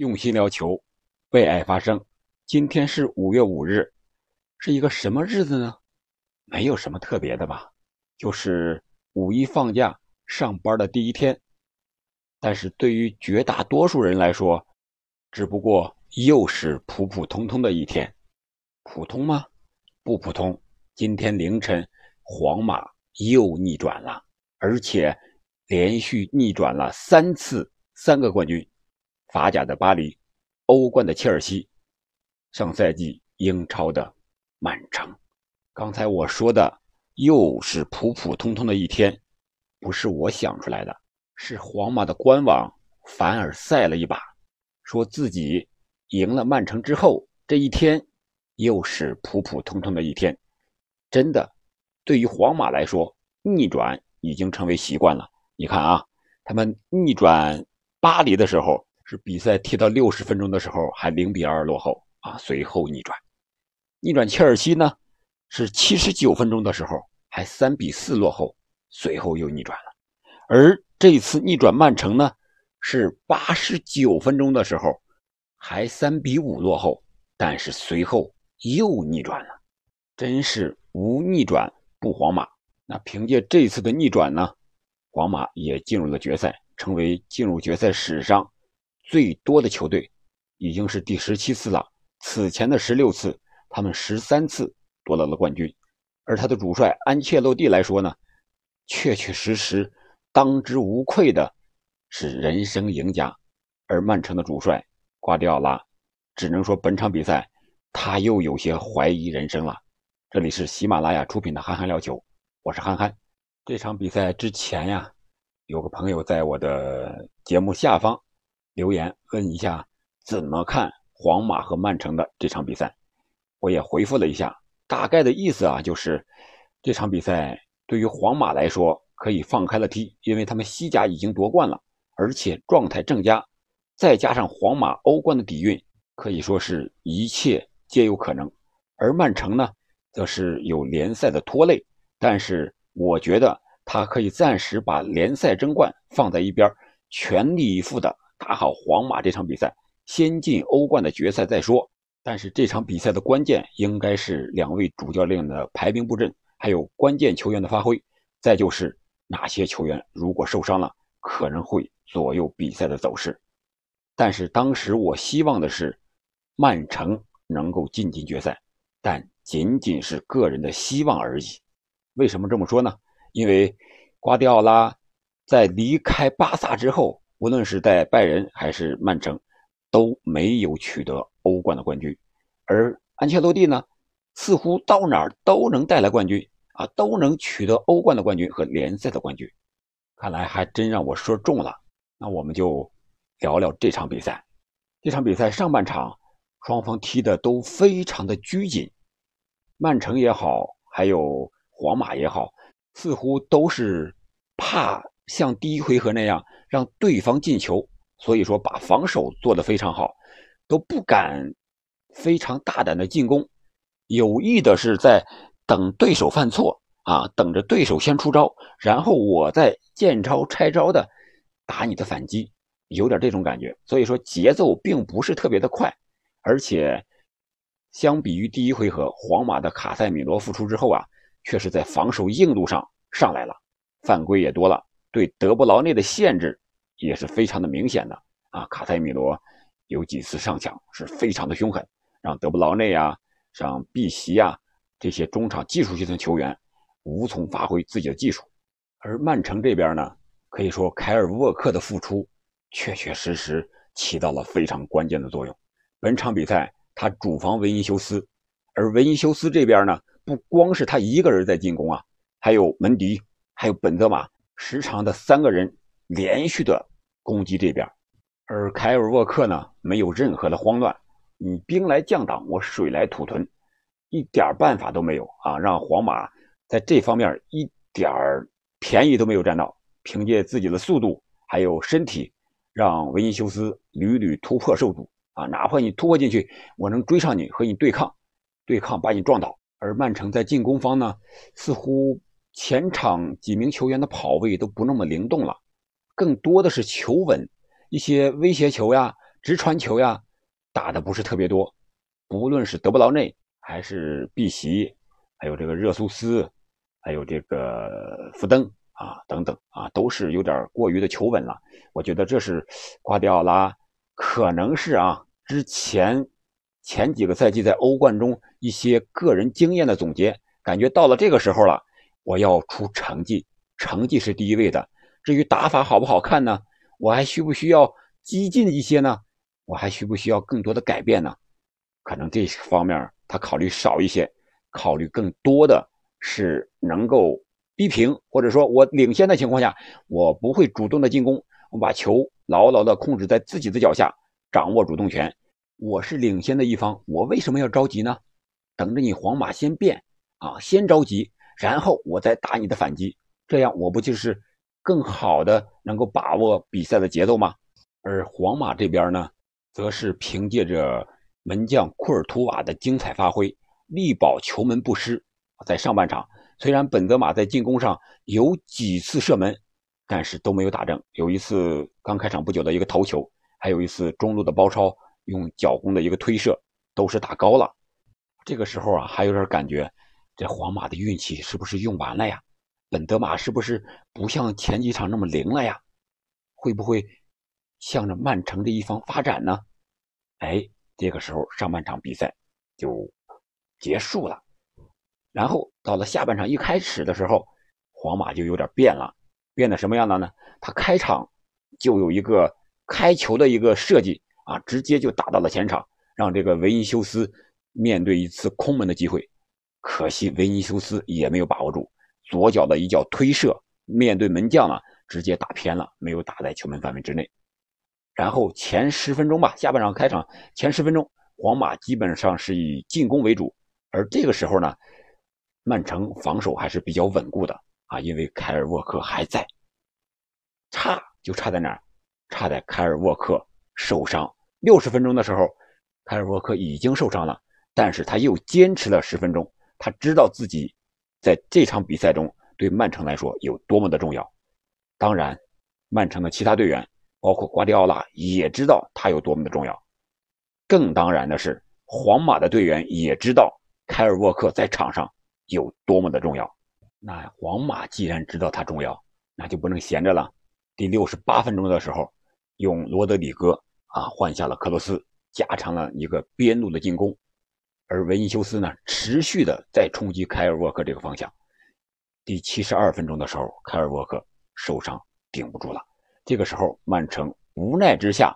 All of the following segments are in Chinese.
用心聊球，为爱发声。今天是五月五日，是一个什么日子呢？没有什么特别的吧，就是五一放假上班的第一天。但是对于绝大多数人来说，只不过又是普普通通的一天。普通吗？不普通。今天凌晨，皇马又逆转了，而且连续逆转了三次，三个冠军。法甲的巴黎，欧冠的切尔西，上赛季英超的曼城。刚才我说的又是普普通通的一天，不是我想出来的，是皇马的官网凡尔赛了一把，说自己赢了曼城之后，这一天又是普普通通的一天。真的，对于皇马来说，逆转已经成为习惯了。你看啊，他们逆转巴黎的时候。是比赛踢到六十分钟的时候还零比二落后啊，随后逆转，逆转切尔西呢是七十九分钟的时候还三比四落后，随后又逆转了，而这次逆转曼城呢是八十九分钟的时候还三比五落后，但是随后又逆转了，真是无逆转不皇马。那凭借这次的逆转呢，皇马也进入了决赛，成为进入决赛史上。最多的球队已经是第十七次了，此前的十六次，他们十三次夺得了冠军。而他的主帅安切洛蒂来说呢，确确实实当之无愧的是人生赢家。而曼城的主帅瓜迪奥拉，只能说本场比赛他又有些怀疑人生了。这里是喜马拉雅出品的《憨憨聊球》，我是憨憨。这场比赛之前呀，有个朋友在我的节目下方。留言问一下怎么看皇马和曼城的这场比赛，我也回复了一下，大概的意思啊，就是这场比赛对于皇马来说可以放开了踢，因为他们西甲已经夺冠了，而且状态正佳，再加上皇马欧冠的底蕴，可以说是一切皆有可能。而曼城呢，则是有联赛的拖累，但是我觉得他可以暂时把联赛争冠放在一边，全力以赴的。打好皇马这场比赛，先进欧冠的决赛再说。但是这场比赛的关键应该是两位主教练的排兵布阵，还有关键球员的发挥，再就是哪些球员如果受伤了，可能会左右比赛的走势。但是当时我希望的是曼城能够晋级决赛，但仅仅是个人的希望而已。为什么这么说呢？因为瓜迪奥拉在离开巴萨之后。无论是在拜仁还是曼城，都没有取得欧冠的冠军，而安切洛蒂呢，似乎到哪儿都能带来冠军啊，都能取得欧冠的冠军和联赛的冠军。看来还真让我说中了。那我们就聊聊这场比赛。这场比赛上半场双方踢的都非常的拘谨，曼城也好，还有皇马也好，似乎都是怕像第一回合那样。让对方进球，所以说把防守做得非常好，都不敢非常大胆的进攻，有意的是在等对手犯错啊，等着对手先出招，然后我再见招拆招的打你的反击，有点这种感觉。所以说节奏并不是特别的快，而且相比于第一回合，皇马的卡塞米罗复出之后啊，确实在防守硬度上上来了，犯规也多了。对德布劳内的限制也是非常的明显的啊！卡塞米罗有几次上抢是非常的凶狠，让德布劳内啊、让碧席啊这些中场技术型的球员无从发挥自己的技术。而曼城这边呢，可以说凯尔沃克的复出确确实实起到了非常关键的作用。本场比赛他主防维尼修斯，而维尼修斯这边呢，不光是他一个人在进攻啊，还有门迪，还有本泽马。时常的三个人连续的攻击这边，而凯尔沃克呢没有任何的慌乱，你兵来将挡，我水来土屯，一点办法都没有啊！让皇马在这方面一点便宜都没有占到，凭借自己的速度还有身体，让维尼修斯屡屡突破受阻啊！哪怕你突破进去，我能追上你和你对抗，对抗把你撞倒。而曼城在进攻方呢，似乎。前场几名球员的跑位都不那么灵动了，更多的是求稳，一些威胁球呀、直传球呀打的不是特别多，不论是德布劳内还是碧玺，还有这个热苏斯，还有这个福登啊等等啊，都是有点过于的求稳了。我觉得这是瓜迪奥拉可能是啊之前前几个赛季在欧冠中一些个人经验的总结，感觉到了这个时候了，我要出成绩，成绩是第一位的。至于打法好不好看呢？我还需不需要激进一些呢？我还需不需要更多的改变呢？可能这方面他考虑少一些，考虑更多的是能够逼平，或者说我领先的情况下，我不会主动的进攻，我把球牢牢的控制在自己的脚下，掌握主动权。我是领先的一方，我为什么要着急呢？等着你皇马先变啊，先着急，然后我再打你的反击，这样我不就是？更好的能够把握比赛的节奏吗？而皇马这边呢，则是凭借着门将库尔图瓦的精彩发挥，力保球门不失。在上半场，虽然本泽马在进攻上有几次射门，但是都没有打正。有一次刚开场不久的一个头球，还有一次中路的包抄用脚弓的一个推射，都是打高了。这个时候啊，还有点感觉，这皇马的运气是不是用完了呀？本德马是不是不像前几场那么灵了呀？会不会向着曼城这一方发展呢？哎，这个时候上半场比赛就结束了，然后到了下半场一开始的时候，皇马就有点变了，变得什么样的呢？他开场就有一个开球的一个设计啊，直接就打到了前场，让这个维尼修斯面对一次空门的机会，可惜维尼修斯也没有把握住。左脚的一脚推射，面对门将呢，直接打偏了，没有打在球门范围之内。然后前十分钟吧，下半场开场前十分钟，皇马基本上是以进攻为主，而这个时候呢，曼城防守还是比较稳固的啊，因为凯尔沃克还在。差就差在哪儿？差在凯尔沃克受伤。六十分钟的时候，凯尔沃克已经受伤了，但是他又坚持了十分钟，他知道自己。在这场比赛中，对曼城来说有多么的重要？当然，曼城的其他队员，包括瓜迪奥拉，也知道他有多么的重要。更当然的是，皇马的队员也知道凯尔沃克在场上有多么的重要。那皇马既然知道他重要，那就不能闲着了。第六十八分钟的时候，用罗德里戈啊换下了克罗斯，加长了一个边路的进攻。而维尼修斯呢，持续的在冲击凯尔沃克这个方向。第七十二分钟的时候，凯尔沃克受伤顶不住了。这个时候，曼城无奈之下，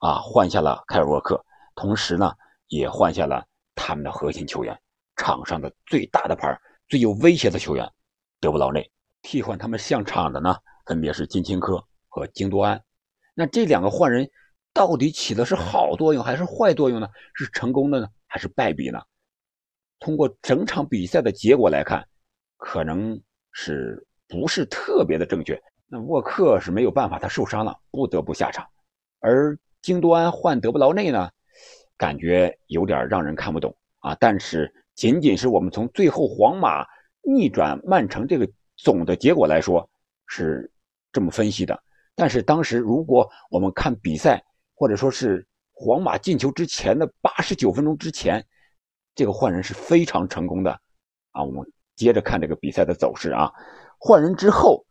啊，换下了凯尔沃克，同时呢，也换下了他们的核心球员，场上的最大的牌、最有威胁的球员德布劳内。替换他们上场的呢，分别是金琴科和京多安。那这两个换人到底起的是好作用还是坏作用呢？是成功的呢？还是败笔呢？通过整场比赛的结果来看，可能是不是特别的正确？那沃克是没有办法，他受伤了，不得不下场。而京多安换德布劳内呢，感觉有点让人看不懂啊。但是仅仅是我们从最后皇马逆转曼城这个总的结果来说，是这么分析的。但是当时如果我们看比赛，或者说是。皇马进球之前的八十九分钟之前，这个换人是非常成功的啊！我们接着看这个比赛的走势啊。换人之后，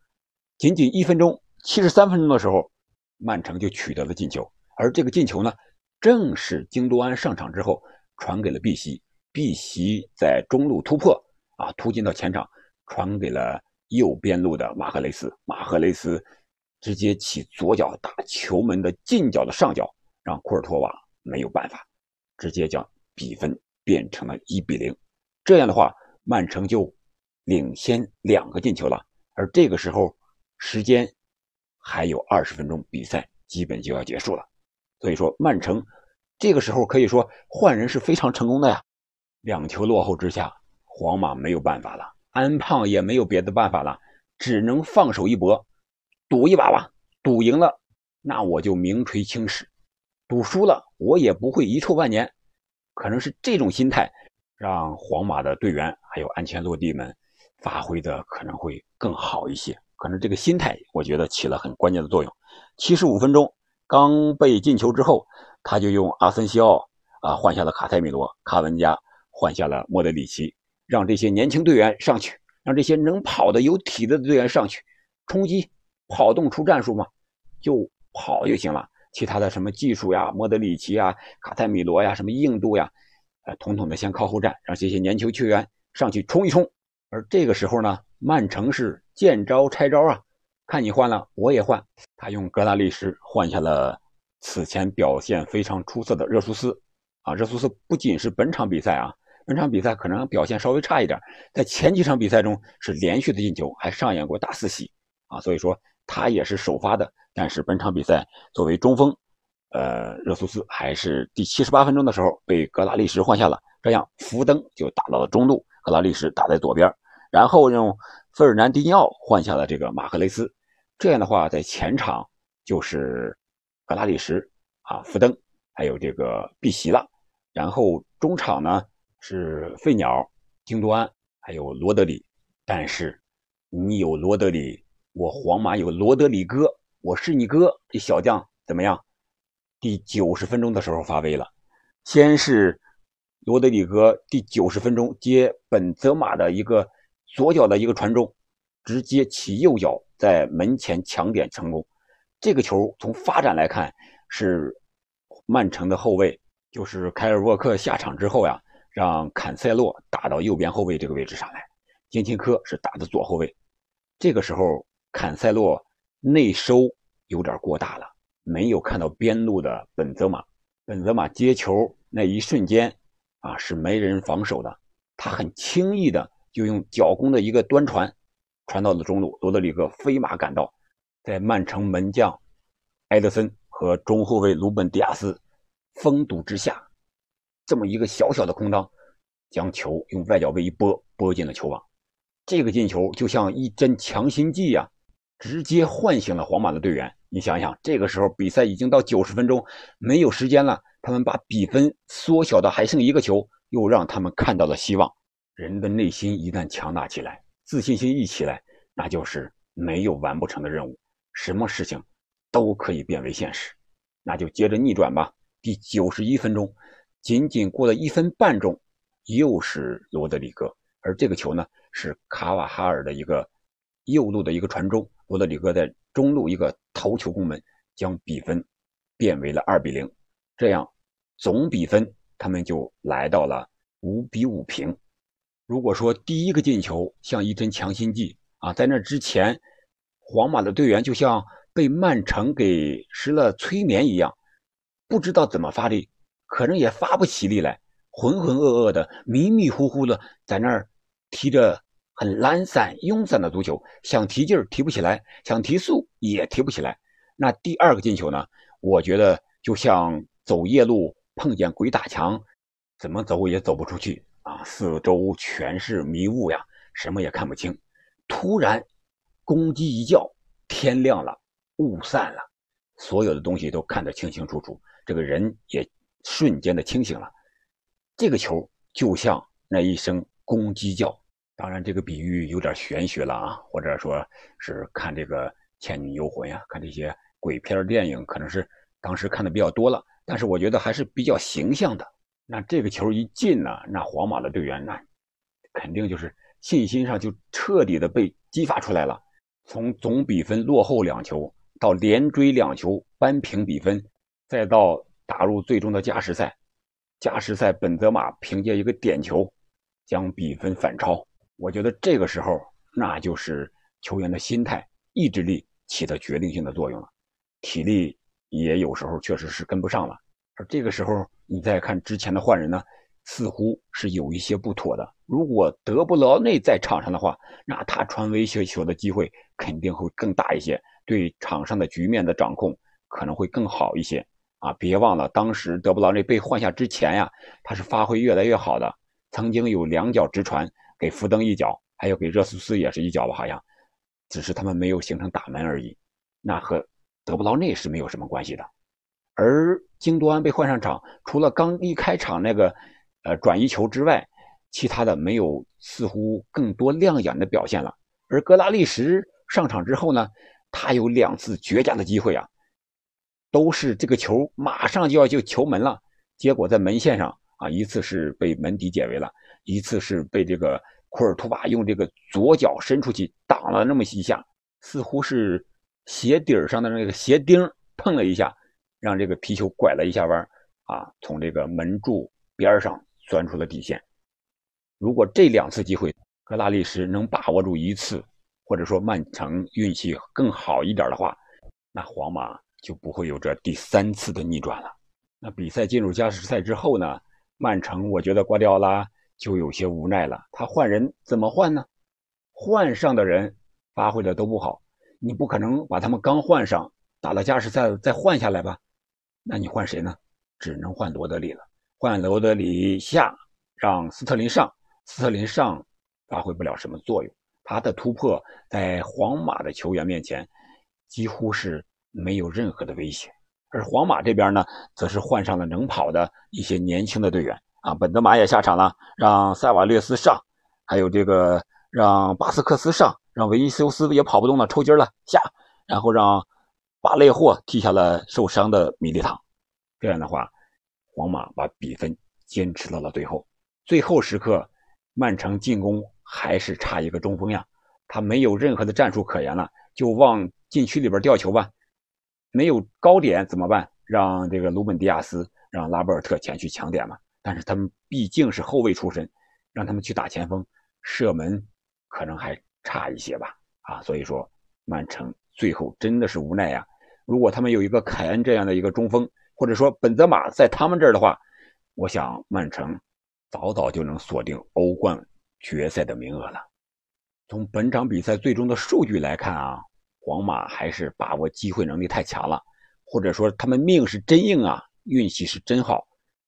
仅仅一分钟，七十三分钟的时候，曼城就取得了进球。而这个进球呢，正是京多安上场之后传给了碧玺，碧玺在中路突破啊，突进到前场，传给了右边路的马赫雷斯，马赫雷斯直接起左脚打球门的近角的上角。让库尔托瓦没有办法，直接将比分变成了一比零。这样的话，曼城就领先两个进球了。而这个时候，时间还有二十分钟，比赛基本就要结束了。所以说，曼城这个时候可以说换人是非常成功的呀。两球落后之下，皇马没有办法了，安胖也没有别的办法了，只能放手一搏，赌一把吧。赌赢了，那我就名垂青史。赌输了，我也不会遗臭万年。可能是这种心态，让皇马的队员还有安全落地们发挥的可能会更好一些。可能这个心态，我觉得起了很关键的作用。七十五分钟刚被进球之后，他就用阿森西奥啊换下了卡塞米罗，卡文加换下了莫德里奇，让这些年轻队员上去，让这些能跑的有体的队员上去冲击，跑动出战术嘛，就跑就行了。其他的什么技术呀，莫德里奇呀，卡塞米罗呀，什么硬度呀，呃，统统的先靠后站，让这些年轻球员上去冲一冲。而这个时候呢，曼城是见招拆招啊，看你换了，我也换。他用格拉利什换下了此前表现非常出色的热苏斯啊，热苏斯不仅是本场比赛啊，本场比赛可能表现稍微差一点，在前几场比赛中是连续的进球，还上演过大四喜啊，所以说他也是首发的。但是本场比赛作为中锋，呃，热苏斯还是第七十八分钟的时候被格拉利什换下了，这样福登就打到了中路，格拉利什打在左边，然后用费尔南迪尼奥换下了这个马克雷斯，这样的话在前场就是格拉利什啊，福登还有这个碧席了，然后中场呢是费鸟、京多安还有罗德里，但是你有罗德里，我皇马有罗德里戈。我是你哥，这小将怎么样？第九十分钟的时候发威了，先是罗德里戈第九十分钟接本泽马的一个左脚的一个传中，直接起右脚在门前抢点成功。这个球从发展来看是曼城的后卫，就是凯尔沃克下场之后呀，让坎塞洛打到右边后卫这个位置上来，金琴科是打的左后卫。这个时候坎塞洛。内收有点过大了，没有看到边路的本泽马。本泽马接球那一瞬间，啊，是没人防守的，他很轻易的就用脚弓的一个端传，传到了中路。罗德里戈飞马赶到，在曼城门将埃德森和中后卫鲁本迪亚斯封堵之下，这么一个小小的空当，将球用外脚背一拨，拨进了球网。这个进球就像一针强心剂呀！直接唤醒了皇马的队员。你想想，这个时候比赛已经到九十分钟，没有时间了。他们把比分缩小到还剩一个球，又让他们看到了希望。人的内心一旦强大起来，自信心一起来，那就是没有完不成的任务，什么事情都可以变为现实。那就接着逆转吧。第九十一分钟，仅仅过了一分半钟，又是罗德里戈，而这个球呢，是卡瓦哈尔的一个右路的一个传中。罗德里戈在中路一个头球攻门，将比分变为了二比零，这样总比分他们就来到了五比五平。如果说第一个进球像一针强心剂啊，在那之前，皇马的队员就像被曼城给施了催眠一样，不知道怎么发力，可能也发不起力来，浑浑噩噩的、迷迷糊糊的在那儿踢着。很懒散、慵散的足球，想提劲儿提不起来，想提速也提不起来。那第二个进球呢？我觉得就像走夜路碰见鬼打墙，怎么走也走不出去啊！四周全是迷雾呀，什么也看不清。突然，公鸡一叫，天亮了，雾散了，所有的东西都看得清清楚楚，这个人也瞬间的清醒了。这个球就像那一声公鸡叫。当然，这个比喻有点玄学了啊，或者说是看这个《倩女幽魂》呀，看这些鬼片电影，可能是当时看的比较多了。但是我觉得还是比较形象的。那这个球一进呢，那皇马的队员那肯定就是信心上就彻底的被激发出来了。从总比分落后两球，到连追两球扳平比分，再到打入最终的加时赛，加时赛本泽马凭借一个点球将比分反超。我觉得这个时候，那就是球员的心态、意志力起的决定性的作用了，体力也有时候确实是跟不上了。而这个时候，你再看之前的换人呢，似乎是有一些不妥的。如果德布劳内在场上的话，那他传威胁球的机会肯定会更大一些，对场上的局面的掌控可能会更好一些。啊，别忘了当时德布劳内被换下之前呀，他是发挥越来越好的，曾经有两脚直传。给福登一脚，还有给热苏斯也是一脚吧，好像，只是他们没有形成打门而已，那和德布劳内是没有什么关系的。而京多安被换上场，除了刚一开场那个呃转移球之外，其他的没有似乎更多亮眼的表现了。而格拉利什上场之后呢，他有两次绝佳的机会啊，都是这个球马上就要就球门了，结果在门线上啊，一次是被门迪解围了，一次是被这个库尔图瓦用这个左脚伸出去挡了那么一下，似乎是鞋底上的那个鞋钉碰了一下，让这个皮球拐了一下弯啊，从这个门柱边上钻出了底线。如果这两次机会格拉利什能把握住一次，或者说曼城运气更好一点的话，那皇马就不会有这第三次的逆转了。那比赛进入加时赛之后呢？曼城我觉得瓜迪奥拉就有些无奈了。他换人怎么换呢？换上的人发挥的都不好，你不可能把他们刚换上打了加时赛再换下来吧？那你换谁呢？只能换罗德里了。换罗德里下，让斯特林上。斯特林上发挥不了什么作用。他的突破在皇马的球员面前几乎是没有任何的威胁，而皇马这边呢，则是换上了能跑的一些年轻的队员啊，本泽马也下场了，让塞瓦略斯上，还有这个让巴斯克斯上，让维尼修斯也跑不动了，抽筋了下，然后让巴雷霍替下了受伤的米利唐，这样的话，皇马把比分坚持到了最后，最后时刻，曼城进攻。还是差一个中锋呀，他没有任何的战术可言了，就往禁区里边吊球吧。没有高点怎么办？让这个鲁本迪亚斯、让拉波尔特前去抢点嘛。但是他们毕竟是后卫出身，让他们去打前锋，射门可能还差一些吧。啊，所以说曼城最后真的是无奈呀。如果他们有一个凯恩这样的一个中锋，或者说本泽马在他们这儿的话，我想曼城早早就能锁定欧冠。决赛的名额了。从本场比赛最终的数据来看啊，皇马还是把握机会能力太强了，或者说他们命是真硬啊，运气是真好，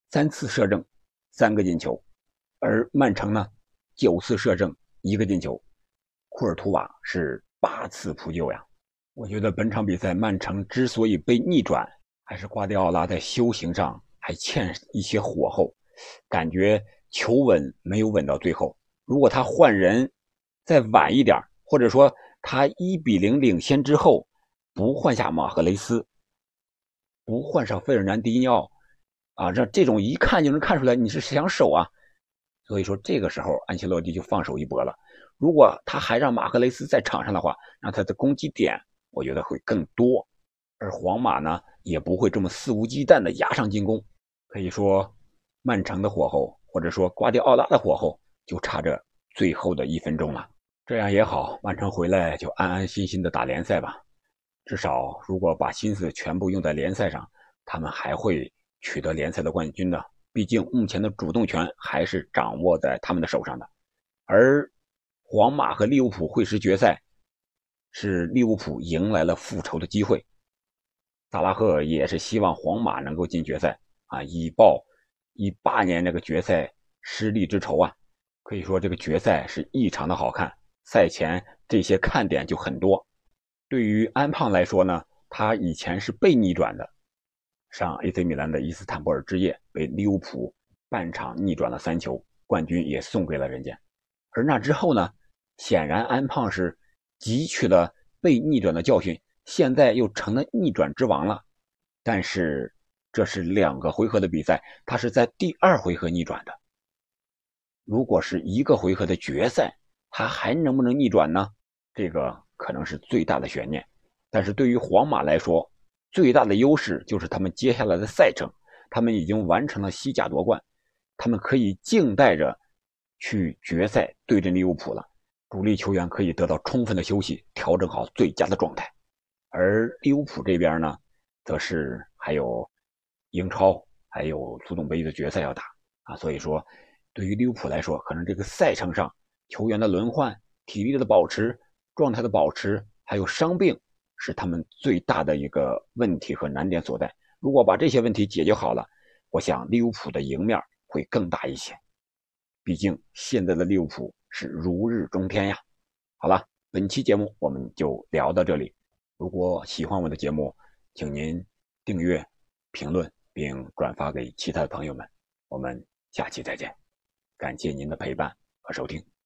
三次射正，三个进球。而曼城呢，九次射正，一个进球。库尔图瓦是八次扑救呀。我觉得本场比赛曼城之所以被逆转，还是瓜迪奥拉在修行上还欠一些火候，感觉求稳没有稳到最后。如果他换人再晚一点，或者说他一比零领先之后不换下马赫雷斯，不换上费尔南迪尼奥，啊，这这种一看就能看出来你是想守啊。所以说这个时候安切洛蒂就放手一搏了。如果他还让马赫雷斯在场上的话，那他的攻击点我觉得会更多，而皇马呢也不会这么肆无忌惮的压上进攻。可以说，曼城的火候，或者说瓜迪奥拉的火候。就差这最后的一分钟了，这样也好，曼城回来就安安心心的打联赛吧。至少如果把心思全部用在联赛上，他们还会取得联赛的冠军的。毕竟目前的主动权还是掌握在他们的手上的。而皇马和利物浦会师决赛，是利物浦迎来了复仇的机会。萨拉赫也是希望皇马能够进决赛啊，以报一八年那个决赛失利之仇啊。可以说这个决赛是异常的好看，赛前这些看点就很多。对于安胖来说呢，他以前是被逆转的，上 AC 米兰的伊斯坦布尔之夜被利物浦半场逆转了三球，冠军也送给了人家。而那之后呢，显然安胖是汲取了被逆转的教训，现在又成了逆转之王了。但是这是两个回合的比赛，他是在第二回合逆转的。如果是一个回合的决赛，他还能不能逆转呢？这个可能是最大的悬念。但是对于皇马来说，最大的优势就是他们接下来的赛程，他们已经完成了西甲夺冠，他们可以静待着去决赛对阵利物浦了。主力球员可以得到充分的休息，调整好最佳的状态。而利物浦这边呢，则是还有英超，还有足总杯的决赛要打啊，所以说。对于利物浦来说，可能这个赛程上球员的轮换、体力的保持、状态的保持，还有伤病，是他们最大的一个问题和难点所在。如果把这些问题解决好了，我想利物浦的赢面会更大一些。毕竟现在的利物浦是如日中天呀。好了，本期节目我们就聊到这里。如果喜欢我的节目，请您订阅、评论并转发给其他的朋友们。我们下期再见。感谢您的陪伴和收听。